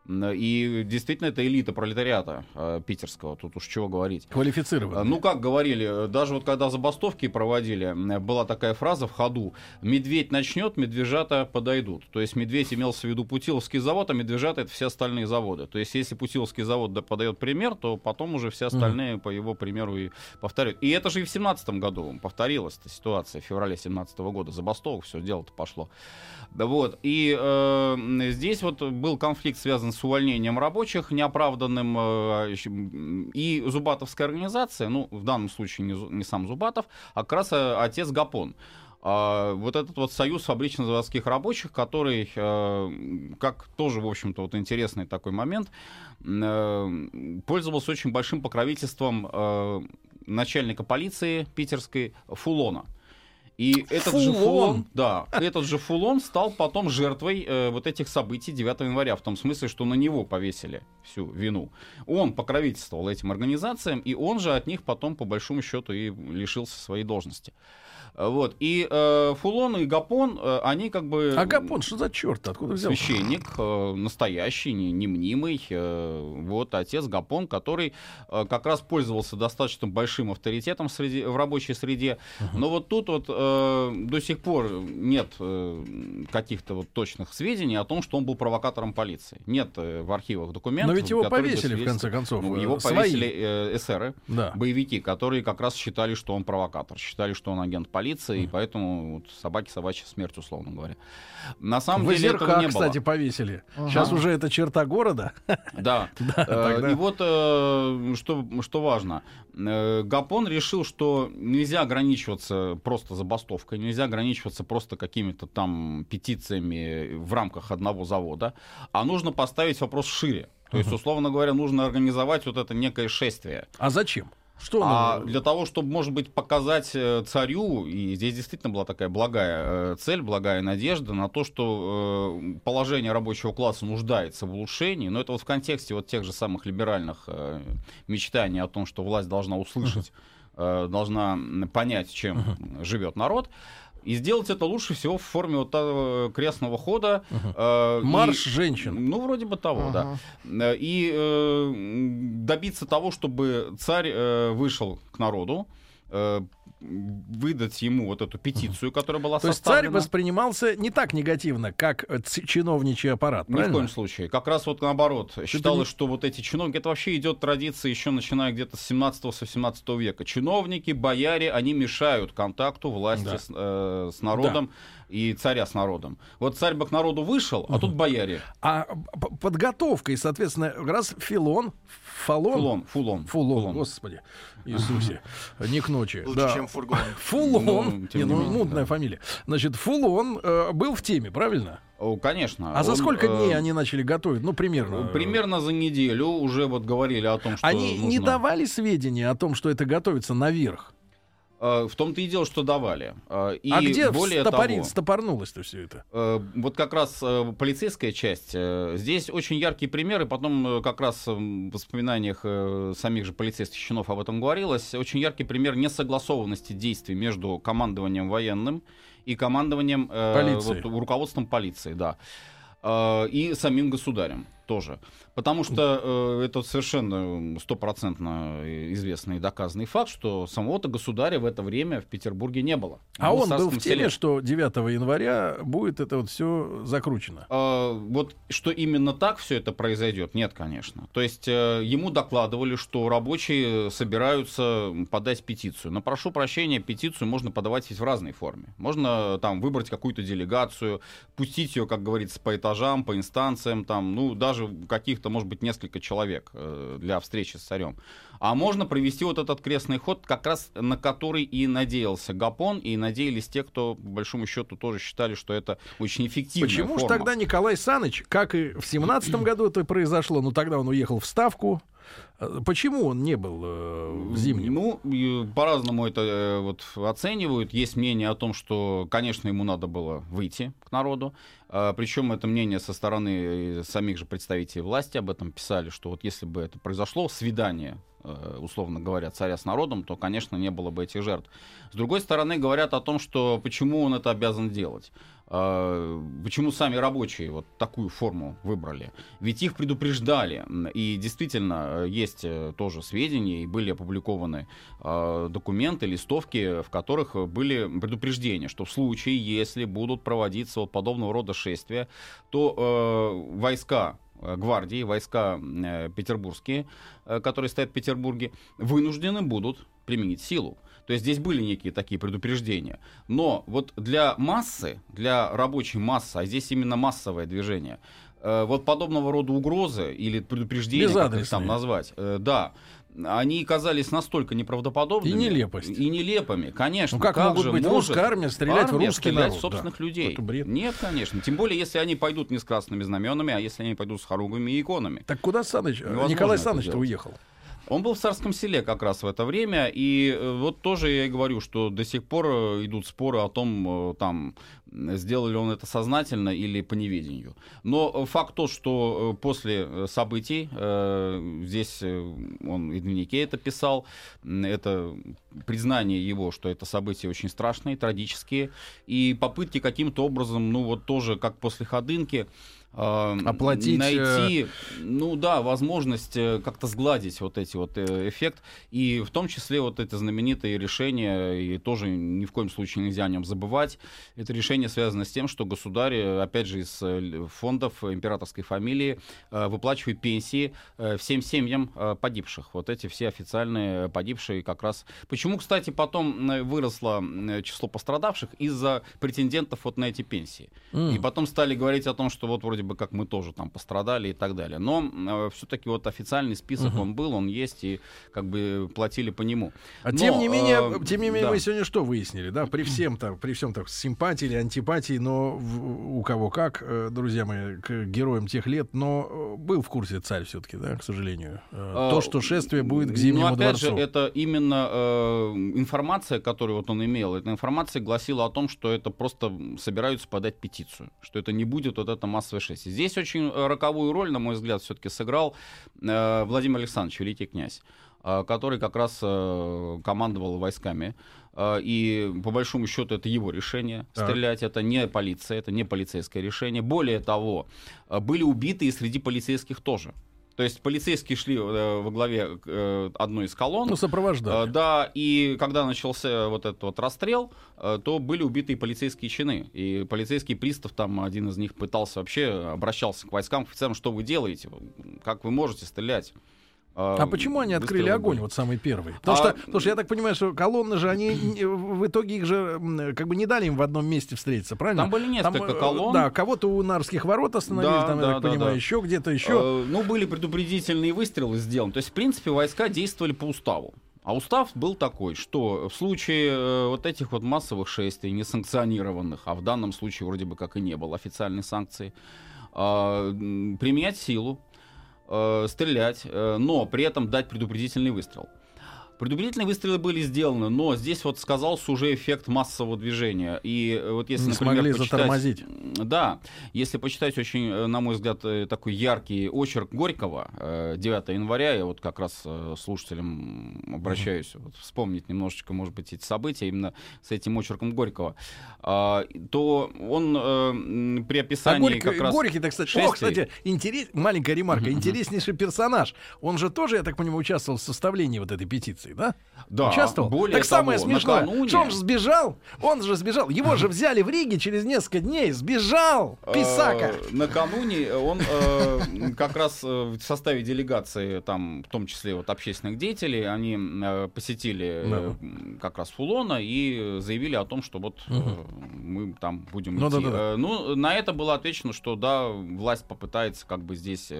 Speaker 4: М, И действительно, это элита пролетариата э, питерского, тут уж чего говорить.
Speaker 3: да, квалифицированные.
Speaker 4: А, Ну, как говорили, э, даже вот когда забастовки проводили, была такая фраза в ходу «Медведь начнет, медвежата подойдут». То есть медведь имелся в виду Путиловский завод, а медвежата — это все остальные заводы. То есть если Путиловский завод да, подает пример, то потом уже все остальные по его примеру и повторяют. И это же и в семнадцатом году повторилась эта ситуация, в феврале семнадцатого года. Забастовок, все, дело-то пошло. Да вот. И э, здесь вот был конфликт, связан с увольнением рабочих неоправданным. э, м, и Зубатовская организация, ну, в данном случае не, не сам Зубатов, а как раз э, отец Гапон. А, вот этот вот союз фабрично-заводских рабочих, который, э, как тоже, в общем-то, вот интересный такой момент, пользовался очень большим покровительством начальника полиции питерской Фулона. И этот же
Speaker 3: Фулон?
Speaker 4: Фулон, да, этот же Фулон стал потом жертвой э, вот этих событий 9 января, в том смысле, что на него повесили всю вину. Он покровительствовал этим организациям, и он же от них потом, по большому счету, и лишился своей должности. Вот. И э, Фулон и Гапон, э, они как бы...
Speaker 3: А Гапон, что за черт? Откуда взял?
Speaker 4: Священник, э, настоящий, не, не мнимый, э, вот отец Гапон, который э, как раз пользовался достаточно большим авторитетом среди, в рабочей среде. Но вот тут вот э, до сих пор нет э, каких-то вот точных сведений о том, что он был провокатором полиции. Нет э, в архивах документов.
Speaker 3: Но ведь его повесили, в конце концов.
Speaker 4: Ну,
Speaker 3: э,
Speaker 4: его
Speaker 3: свои.
Speaker 4: повесили э, эсеры,
Speaker 3: Да.
Speaker 4: боевики, которые как раз считали, что он провокатор, считали, что он агент полиции, и поэтому вот, собаки собачья смерть, условно говоря. На самом
Speaker 3: В
Speaker 4: деле этого не было.
Speaker 3: кстати, повесили. Сейчас уже это черта города.
Speaker 4: Да. Э, И вот э, что, что важно. Э, Гапон решил, что нельзя ограничиваться просто забастовкой, нельзя ограничиваться просто какими-то там петициями в рамках одного завода, а нужно поставить вопрос шире. То есть, условно говоря, нужно организовать вот это некое шествие.
Speaker 3: А зачем? Что
Speaker 4: А для того, чтобы, может быть, показать э, царю, и здесь действительно была такая благая э, цель, благая надежда на то, что э, положение рабочего класса нуждается в улучшении, но это вот в контексте вот тех же самых либеральных мечтаний о том, что власть должна услышать, должна понять, чем живет народ. И сделать это лучше всего в форме вот того крестного хода. э, и-
Speaker 3: Марш женщин.
Speaker 4: ну, вроде бы того, да. Э, И э, добиться того, чтобы царь э, вышел к народу, э, выдать ему вот эту петицию, которая была
Speaker 3: То есть царь
Speaker 4: составлена.
Speaker 3: воспринимался не так негативно, как э, чиновничий аппарат,
Speaker 4: Ни в
Speaker 3: правильно?
Speaker 4: коем случае. Как раз вот наоборот. Считалось, что вот эти чиновники, это вообще идет традиция еще начиная где-то с 17-18 века. Чиновники, бояре, они мешают контакту власти
Speaker 3: Да.
Speaker 4: с, э, с народом. И царя с народом. Вот царь бы к народу вышел, а тут бояре.
Speaker 3: А п- подготовкой, соответственно, раз Филон, Фалон,
Speaker 4: Фулон, фулон.
Speaker 3: Фулон, господи, Иисусе, не к ночи.
Speaker 5: Лучше,
Speaker 3: да.
Speaker 5: чем фургон.
Speaker 3: Фулон,
Speaker 4: Ну,
Speaker 3: не,
Speaker 4: не
Speaker 3: ну,
Speaker 4: менее,
Speaker 3: мутная
Speaker 4: да.
Speaker 3: фамилия. Значит, Фулон э, был в теме, правильно?
Speaker 4: О, конечно.
Speaker 3: А за
Speaker 4: Он,
Speaker 3: сколько
Speaker 4: э,
Speaker 3: дней они начали готовить? Ну, примерно.
Speaker 4: Примерно за неделю уже вот говорили о том, что
Speaker 3: Они не
Speaker 4: нужно-
Speaker 3: давали сведения о том, что это готовится наверх.
Speaker 4: Э, В том-то и дело, что давали. Э, И
Speaker 3: а где
Speaker 4: более
Speaker 3: стопори-
Speaker 4: того,
Speaker 3: стопорнулось-то все это?
Speaker 4: Э, Вот как раз полицейская часть. Здесь очень яркий пример, и потом как раз в воспоминаниях самих же полицейских чинов об этом говорилось. Очень яркий пример несогласованности действий между командованием военным и командованием
Speaker 3: Полиции.
Speaker 4: вот, руководством полиции, да. И самим государем тоже. Потому что э, это совершенно стопроцентно известный и доказанный факт, что самого-то государя в это время в Петербурге не было.
Speaker 3: А он был в теме,
Speaker 4: селе.
Speaker 3: что 9 января будет это вот все закручено.
Speaker 4: А, вот что именно так все это произойдет, нет, конечно. То есть э, ему докладывали, что рабочие собираются подать петицию. Но прошу прощения, петицию можно подавать ведь в разной форме. Можно там выбрать какую-то делегацию, пустить ее, как говорится, по этажам, по инстанциям, там, ну даже каких-то, может быть, несколько человек э, для встречи с царем. А можно провести вот этот крестный ход, как раз на который и надеялся Гапон, и надеялись те, кто, по большому счету, тоже считали, что это очень эффективная
Speaker 3: Почему же тогда Николай Саныч, как и в семнадцатом году это произошло, ну тогда он уехал в Ставку, э, почему он не был э, в зимнем?
Speaker 4: Ну, по-разному это э, вот оценивают. Есть мнение о том, что, конечно, ему надо было выйти к народу. Причем это мнение со стороны э, самих же представителей власти об этом писали, что вот если бы это произошло, свидание, э, условно говоря, царя с народом, то, конечно, не было бы этих жертв. С другой стороны, говорят о том, что почему он это обязан делать. А, Почему сами рабочие вот такую форму выбрали? Ведь их предупреждали. И действительно, э, есть э, тоже сведения, и были опубликованы э, документы, листовки, в которых были предупреждения, что в случае, если будут проводиться вот подобного рода шествия, то э, войска э, гвардии, войска э, петербургские, э, которые стоят в Петербурге, вынуждены будут применить силу. То есть здесь были некие такие предупреждения. Но вот для массы, для рабочей массы, а здесь именно массовое движение, э, вот подобного рода угрозы или предупреждения, как их там назвать, э, да, они казались настолько неправдоподобными.
Speaker 3: И нелепость.
Speaker 4: И нелепыми, конечно.
Speaker 3: Ну как, могут
Speaker 4: же
Speaker 3: быть
Speaker 4: может
Speaker 3: русская армия стрелять в
Speaker 4: армия
Speaker 3: русский
Speaker 4: стрелять
Speaker 3: народ?
Speaker 4: в собственных
Speaker 3: Да.
Speaker 4: людей?
Speaker 3: Это бред.
Speaker 4: Нет, конечно. Тем более, если они пойдут не с красными знаменами, а если они пойдут с хоругвами и иконами.
Speaker 3: Так куда Саныч,
Speaker 4: Невозможно
Speaker 3: Николай Саныч-то уехал?
Speaker 4: Он был в царском селе как раз в это время, и э, вот тоже я и говорю, что до сих пор э, идут споры о том, э, там, сделал ли он это сознательно или по неведению. Но факт тот, что после событий, здесь он и дневнике это писал, это признание его, что это события очень страшные, трагические, и попытки каким-то образом, ну вот тоже как после Ходынки,
Speaker 3: Оплатить,
Speaker 4: найти, ну да, возможность э, как-то сгладить вот эти вот э, эффект, и в том числе вот это знаменитое решение, и тоже ни в коем случае нельзя о нем забывать, это решение связано с тем, что государь, э, опять же, из э, фондов императорской фамилии э, выплачивает пенсии э, всем семьям э, погибших. Вот эти все официальные погибшие как раз. Почему, кстати, потом э, выросло э, число пострадавших из-за претендентов вот на эти пенсии.
Speaker 3: М.
Speaker 4: И потом стали говорить о том, что вот вроде бы как мы тоже там пострадали и так далее. Но все-таки вот официальный список он был, он есть, и как бы платили по нему.
Speaker 3: А
Speaker 4: Но,
Speaker 3: тем не менее,
Speaker 4: э,
Speaker 3: тем не менее,
Speaker 4: да.
Speaker 3: мы сегодня что выяснили, да? При всем там, при всем так симпатии или антипатии, но в- у кого как, э, друзья мои, к героям тех лет, но э, был в курсе царь все-таки, да, к сожалению. Э,
Speaker 4: А,
Speaker 3: То, что шествие будет к Зимнему
Speaker 4: ну, опять
Speaker 3: дворцу.
Speaker 4: же, это именно э, информация, которую вот он имел. Эта информация гласила о том, что это просто собираются подать петицию, что это не будет вот это массовое шествие. Здесь очень э, роковую роль, на мой взгляд, все-таки сыграл э, Владимир Александрович, великий князь э, который как раз э, командовал войсками. И по большому счету это его решение
Speaker 3: Так.
Speaker 4: стрелять, это не полиция, это не полицейское решение. Более того, были убиты и среди полицейских тоже. То есть полицейские шли э, во главе э, одной из колонн.
Speaker 3: Ну, сопровождали.
Speaker 4: Э, Да, и когда начался вот этот вот расстрел, э, то были убиты и полицейские чины. И полицейский пристав, там один из них пытался вообще, обращался к войскам, к офицерам, что вы делаете, как вы можете стрелять.
Speaker 3: А почему они открыли огонь, вот самый первый? Потому,
Speaker 4: А-
Speaker 3: что, потому что я так понимаю, что колонны же, они в итоге их же как бы не дали им в одном месте встретиться, правильно?
Speaker 4: Там были несколько
Speaker 3: э,
Speaker 4: колонн.
Speaker 3: Да, кого-то у Нарских ворот остановили,
Speaker 4: Да,
Speaker 3: там, я
Speaker 4: да,
Speaker 3: так
Speaker 4: да,
Speaker 3: понимаю,
Speaker 4: да.
Speaker 3: еще где-то еще.
Speaker 4: Э, ну, были предупредительные выстрелы сделаны. То есть, в принципе, войска действовали по уставу. А устав был такой, что в случае э, вот этих вот массовых шествий, несанкционированных, а в данном случае вроде бы как и не было официальной санкции, а, применять силу, э, стрелять, э, но при этом дать предупредительный выстрел. Предупредительные выстрелы были сделаны, но здесь вот сказался уже эффект массового движения. И э, вот если,
Speaker 3: Не
Speaker 4: например,
Speaker 3: смогли
Speaker 4: почитать-
Speaker 3: затормозить.
Speaker 4: Да, если почитать очень, э, на мой взгляд, э, такой яркий очерк Горького, э, 9 января, я вот как раз слушателям обращаюсь, вот вспомнить немножечко, может быть, эти события именно с этим очерком Горького, а, то он при
Speaker 3: А
Speaker 4: описании
Speaker 3: Горький,
Speaker 4: как раз...
Speaker 3: Горький, так сказать, о,
Speaker 4: шествий-
Speaker 3: кстати, интерес... маленькая ремарка, интереснейший персонаж. Он же тоже, я так понимаю, участвовал в составлении вот этой петиции, да?
Speaker 4: Да,
Speaker 3: Участвовал?
Speaker 4: более
Speaker 3: так самое
Speaker 4: того,
Speaker 3: смешное,
Speaker 4: накануне-
Speaker 3: что он же сбежал, он же сбежал, его же взяли в Риге через несколько дней, сбежал, писака.
Speaker 4: Э, Накануне он э, как раз э, в составе делегации, там, в том числе вот общественных деятелей, они посетили как раз Фулона и заявили о том, что вот мы там будем
Speaker 3: Ну,
Speaker 4: идти. Ну, на это было отвечено, что да, власть попытается как бы здесь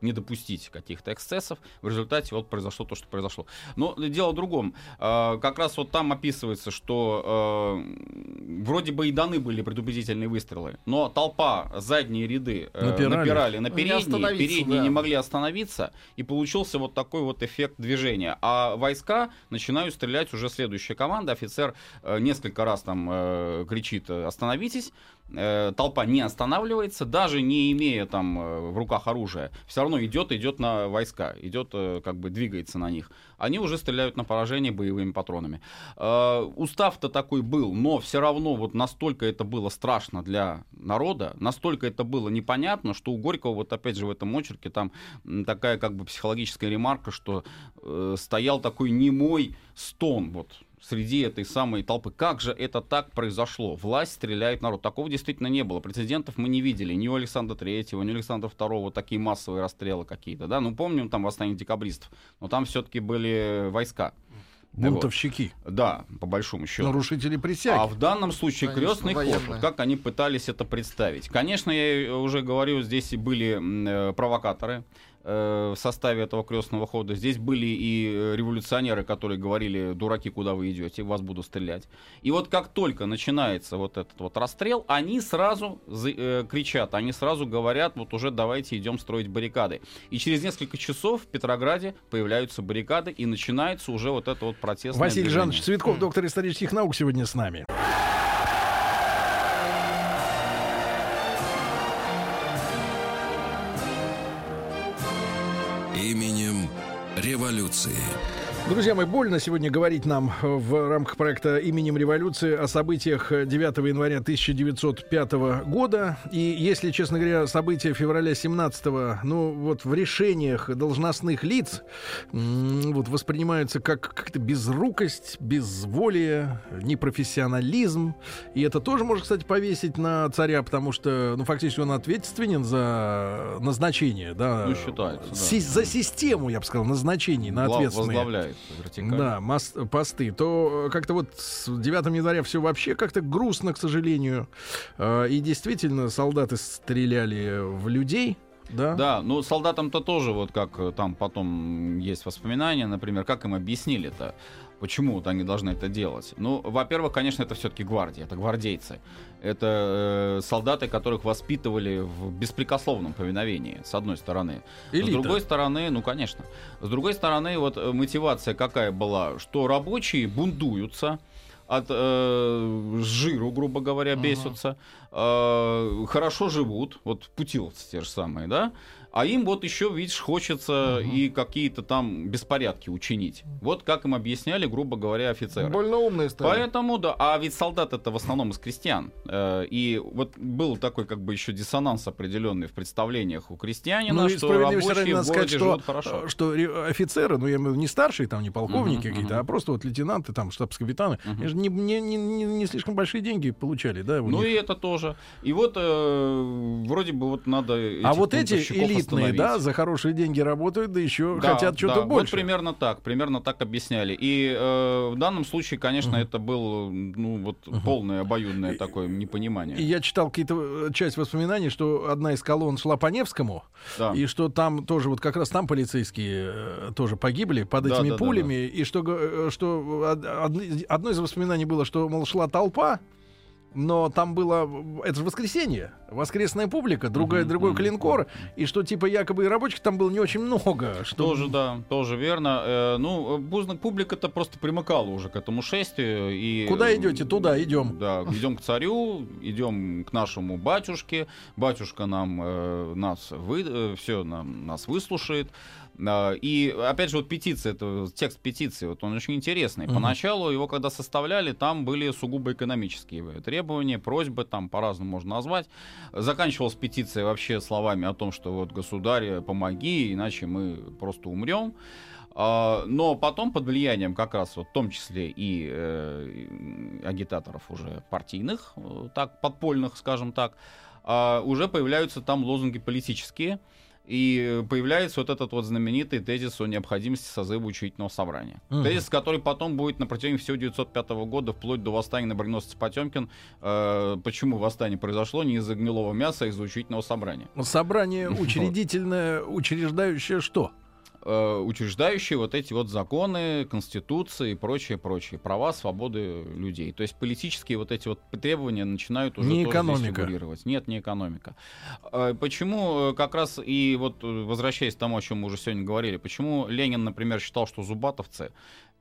Speaker 4: не допустить каких-то эксцессов. В результате вот произошло то, что произошло. Но дело в другом. Э, Как раз вот там описывается, что э, вроде бы и даны были предупредительные выстрелы, но толпа, задние ряды э,
Speaker 3: Напирали.
Speaker 4: напирали, на
Speaker 5: Не
Speaker 4: передние,
Speaker 5: остановиться,
Speaker 4: передние
Speaker 5: да.
Speaker 4: не могли остановиться, и получился вот такой вот эффект движения. А войска начинают стрелять уже следующая команда, офицер э, несколько раз там э, кричит «остановитесь», толпа не останавливается, даже не имея там э, в руках оружия, все равно идет, идет на войска, идет, э, как бы двигается на них. Они уже стреляют на поражение боевыми патронами. Э, Устав-то такой был, но все равно вот настолько это было страшно для народа, настолько это было непонятно, что у Горького вот опять же в этом очерке там такая как бы психологическая ремарка, что э, стоял такой немой стон вот среди этой самой толпы. Как же это так произошло? Власть стреляет в народ. Такого действительно не было. Прецедентов мы не видели. Ни у Александра Третьего, ни у Александра Второго такие массовые расстрелы какие-то. Да? Ну, помним там восстание декабристов. Но там все-таки были войска.
Speaker 3: Бунтовщики,
Speaker 4: Вот. Да, по большому счету.
Speaker 3: нарушители присяги.
Speaker 4: А в данном случае
Speaker 5: Конечно,
Speaker 4: крестный ход, вот как они пытались это представить. Конечно, я уже говорю, здесь и были э, провокаторы в составе этого крестного хода. Здесь были и э, революционеры, которые говорили, дураки, куда вы идете, вас буду стрелять. И вот как только начинается вот этот вот расстрел, они сразу э, кричат, они сразу говорят, вот уже давайте идем строить баррикады. И через несколько часов в Петрограде появляются баррикады, и начинается уже вот это вот протестное
Speaker 3: Василий. Жанович Цветков, доктор исторических наук, сегодня с нами.
Speaker 1: Именем революции.
Speaker 3: Друзья мои, больно сегодня говорить нам э, в рамках проекта «Именем революции» о событиях э, 9 января 1905 года. И, если, честно говоря, события февраля 17 ну, вот в решениях должностных лиц вот воспринимаются как как-то безрукость, безволие, непрофессионализм. И это тоже можно, кстати, повесить на царя, потому что, ну, фактически он ответственен за назначение, да.
Speaker 4: Ну, считается, да.
Speaker 3: Си- за систему, я бы сказал, назначений на ответственные.
Speaker 4: возглавляет вертикаль.
Speaker 3: Да, мос- посты, то э, как-то вот с 9 января все вообще как-то грустно, к сожалению. Э, И действительно, солдаты стреляли в людей. Да?
Speaker 4: Да, ну солдатам-то тоже, вот как э, там потом есть воспоминания, например, как им объяснили-то, почему вот они должны это делать. Ну, во-первых, конечно, это все-таки гвардия, это гвардейцы. Это э, солдаты, которых воспитывали в беспрекословном повиновении, с одной стороны.
Speaker 3: Элита.
Speaker 4: С другой стороны, ну, конечно. С другой стороны, вот э, мотивация какая была, что рабочие бунтуются, от э, жиру, грубо говоря, бесятся, э, хорошо живут, вот путиловцы те же самые, да, а им вот еще, видишь, хочется и какие-то там беспорядки учинить. Вот как им объясняли, грубо говоря, офицеры.
Speaker 5: Больно умные стали.
Speaker 4: Поэтому, да, а ведь солдат это в основном из крестьян. Э, И вот был такой как бы еще диссонанс определенный в представлениях у крестьянина,
Speaker 3: Ну
Speaker 4: что
Speaker 3: справедливости ради
Speaker 4: рабочие в
Speaker 3: надо сказать, что,
Speaker 4: хорошо.
Speaker 3: э, что офицеры, ну я имею не старшие, там не полковники
Speaker 4: Мгм,
Speaker 3: какие-то,
Speaker 4: мгм.
Speaker 3: а просто вот лейтенанты, там штабс-капитаны,
Speaker 4: Мгм.
Speaker 3: они же не, не- не- не- слишком большие деньги получали, да?
Speaker 4: Ну
Speaker 3: них.
Speaker 4: и это тоже. И вот э, вроде бы вот надо
Speaker 3: А вот эти
Speaker 4: бунтовщиков
Speaker 3: элитные да, за хорошие деньги работают, да еще
Speaker 4: Да,
Speaker 3: хотят что-то
Speaker 4: да,
Speaker 3: больше.
Speaker 4: Вот примерно так, примерно так объясняли. И э, в данном случае, конечно, это было ну вот полное обоюдное такое непонимание.
Speaker 3: И я читал какие-то э, часть воспоминаний, что одна из колонн шла по Невскому,
Speaker 4: Да.
Speaker 3: и что там тоже вот как раз там полицейские э, тоже погибли под
Speaker 4: Да,
Speaker 3: этими
Speaker 4: да, да,
Speaker 3: пулями, и что э, что од- одно из воспоминаний было, что мол шла толпа. Но там было, это же воскресенье, воскресная публика, другой,
Speaker 4: Мгм,
Speaker 3: другой
Speaker 4: мгм,
Speaker 3: клинкор, и что типа якобы и рабочих там было не очень много. Что...
Speaker 4: Тоже, да, тоже верно. Э, ну, публика-то просто примыкала уже к этому шествию. И,
Speaker 3: Куда
Speaker 4: э,
Speaker 3: идете? Туда идем.
Speaker 4: Да, идем к царю, идем к нашему батюшке. Батюшка нам э, нас вы, все нам, нас выслушает. И опять же, вот петиция, это текст петиции, вот он очень интересный.
Speaker 3: Мгм.
Speaker 4: Поначалу его, когда составляли, там были сугубо экономические требования, просьбы, там по-разному можно назвать. Заканчивалась петиция вообще словами о том, что вот государь, помоги, иначе мы просто умрем. А, Но потом под влиянием как раз вот в том числе и э, агитаторов уже партийных, э, так подпольных, скажем так, а, уже появляются там лозунги политические. И появляется вот этот вот знаменитый тезис о необходимости созыва учредительного собрания.
Speaker 3: Мгм.
Speaker 4: Тезис, который потом будет на протяжении всего 905 года, вплоть до восстания на броненосце Потемкин. Э, почему восстание произошло не из-за гнилого мяса, а из-за учредительного собрания.
Speaker 3: Собрание учредительное, учреждающее что?
Speaker 4: Э, учреждающие вот эти вот законы, конституции и прочее, прочее, права, свободы людей. То есть политические вот эти вот требования начинают уже
Speaker 3: Не
Speaker 4: тоже
Speaker 3: экономика.
Speaker 4: фигурировать. Нет, не экономика. Э, Почему э, как раз и вот возвращаясь к тому, о чем мы уже сегодня говорили, почему Ленин, например, считал, что зубатовцы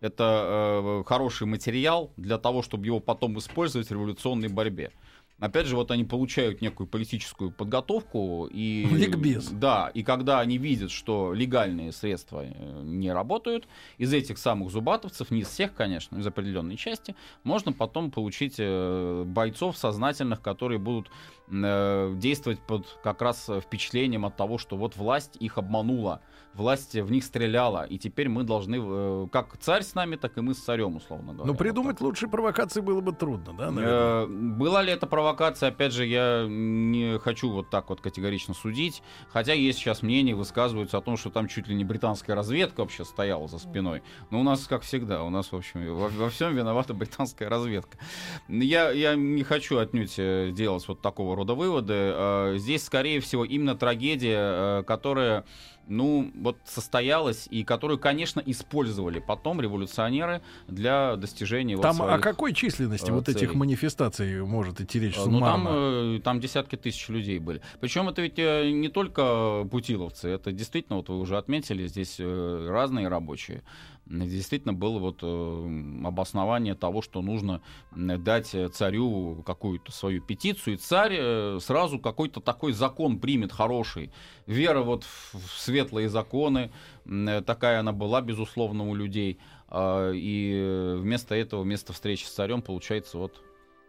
Speaker 4: это э, хороший материал для того, чтобы его потом использовать в революционной борьбе. Опять же, вот они получают некую политическую подготовку и
Speaker 3: Ликбез.
Speaker 4: да, и когда они видят, что легальные средства э, не работают, из этих самых зубатовцев, не из всех, конечно, из определенной части, можно потом получить э, бойцов сознательных, которые будут действовать под как раз э, впечатлением от того, что вот власть их обманула, власть в них стреляла, и теперь мы должны, э, как царь с нами, так и мы с царем, условно говоря.
Speaker 3: Ну,
Speaker 4: Вот
Speaker 3: придумать
Speaker 4: так.
Speaker 3: лучшей провокации было бы трудно, да, наверное?
Speaker 4: Э, Была ли это провокация? Опять же, я не хочу вот так вот категорично судить. Хотя есть сейчас мнения, высказываются о том, что там чуть ли не британская разведка вообще стояла за спиной. Но у нас, как всегда, у нас, в общем, во, во всем виновата британская разведка. Я, я не хочу отнюдь э, делать вот такого рода выводы. Э, Здесь, скорее всего, именно трагедия, э, которая ну, вот состоялась и которую, конечно, использовали потом революционеры для достижения вот
Speaker 3: Там о
Speaker 4: своих-
Speaker 3: какой численности
Speaker 4: э,
Speaker 3: вот этих манифестаций может идти речь
Speaker 4: Э, Ну, там, э, там десятки тысяч людей были. Причем это ведь не только путиловцы, это действительно, вот вы уже отметили, здесь разные рабочие. Действительно было вот э, обоснование того, что нужно дать э, царю какую-то свою петицию, и царь э, сразу какой-то такой закон примет хороший. Вера вот в светлые законы, э, такая она была, безусловно, у людей. А, И вместо этого, вместо встречи с царем, получается вот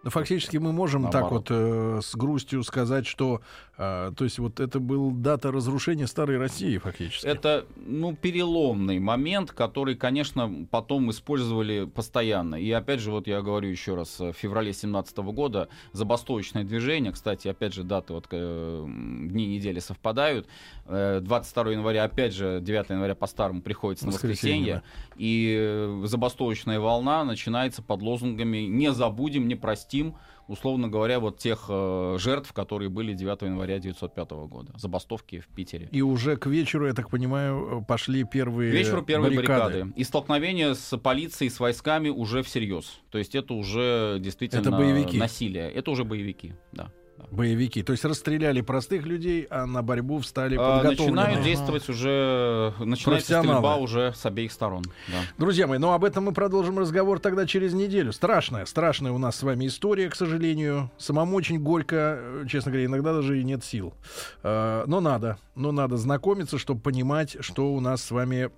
Speaker 3: Ну, фактически мы можем так
Speaker 4: Наоборот.
Speaker 3: вот э, с грустью сказать, что, э, то есть вот это был дата разрушения старой России фактически.
Speaker 4: Это, ну, переломный момент, который, конечно, потом использовали постоянно. И опять же, вот я говорю еще раз, в феврале 17 года забастовочное движение, кстати, опять же, даты, вот э, дни недели совпадают. Э, 22 января, опять же, 9 января по-старому приходится на
Speaker 3: Воскресенье,
Speaker 4: воскресенье. И э, забастовочная волна начинается под лозунгами «Не забудем, не простим», условно говоря, вот тех э, жертв, которые были 9 января 1905 года. Забастовки в Питере.
Speaker 3: И уже к вечеру, я так понимаю, пошли первые
Speaker 4: К вечеру первые
Speaker 3: баррикады.
Speaker 4: баррикады. И столкновение с полицией, с войсками уже всерьез. То есть это уже действительно
Speaker 3: Это боевики.
Speaker 4: насилие. Это уже боевики, да.
Speaker 3: Боевики. То есть расстреляли простых людей, а на борьбу встали
Speaker 4: А,
Speaker 3: подготовленные.
Speaker 4: начинают действовать уже, начинается стрельба уже с обеих сторон. Да.
Speaker 3: Друзья мои, ну об этом мы продолжим разговор тогда через неделю. Страшная, страшная у нас с вами история, к сожалению. Самому очень горько, честно говоря, иногда даже и нет сил. Э, Но надо, но надо знакомиться, чтобы понимать, что у нас с вами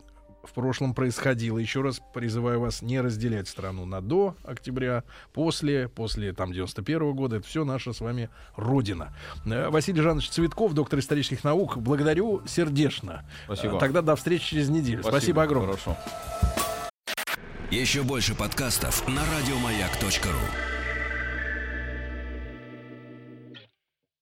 Speaker 3: в прошлом происходило. Еще раз призываю вас не разделять страну на до октября, после, после там 91 года. Это все наша с вами родина. Э, Василий Жанович Цветков, доктор исторических наук, благодарю сердечно.
Speaker 4: Спасибо.
Speaker 3: Э, Тогда до встречи через неделю. Спасибо, огромное.
Speaker 4: Хорошо.
Speaker 1: Еще больше подкастов на радиомаяк.ру.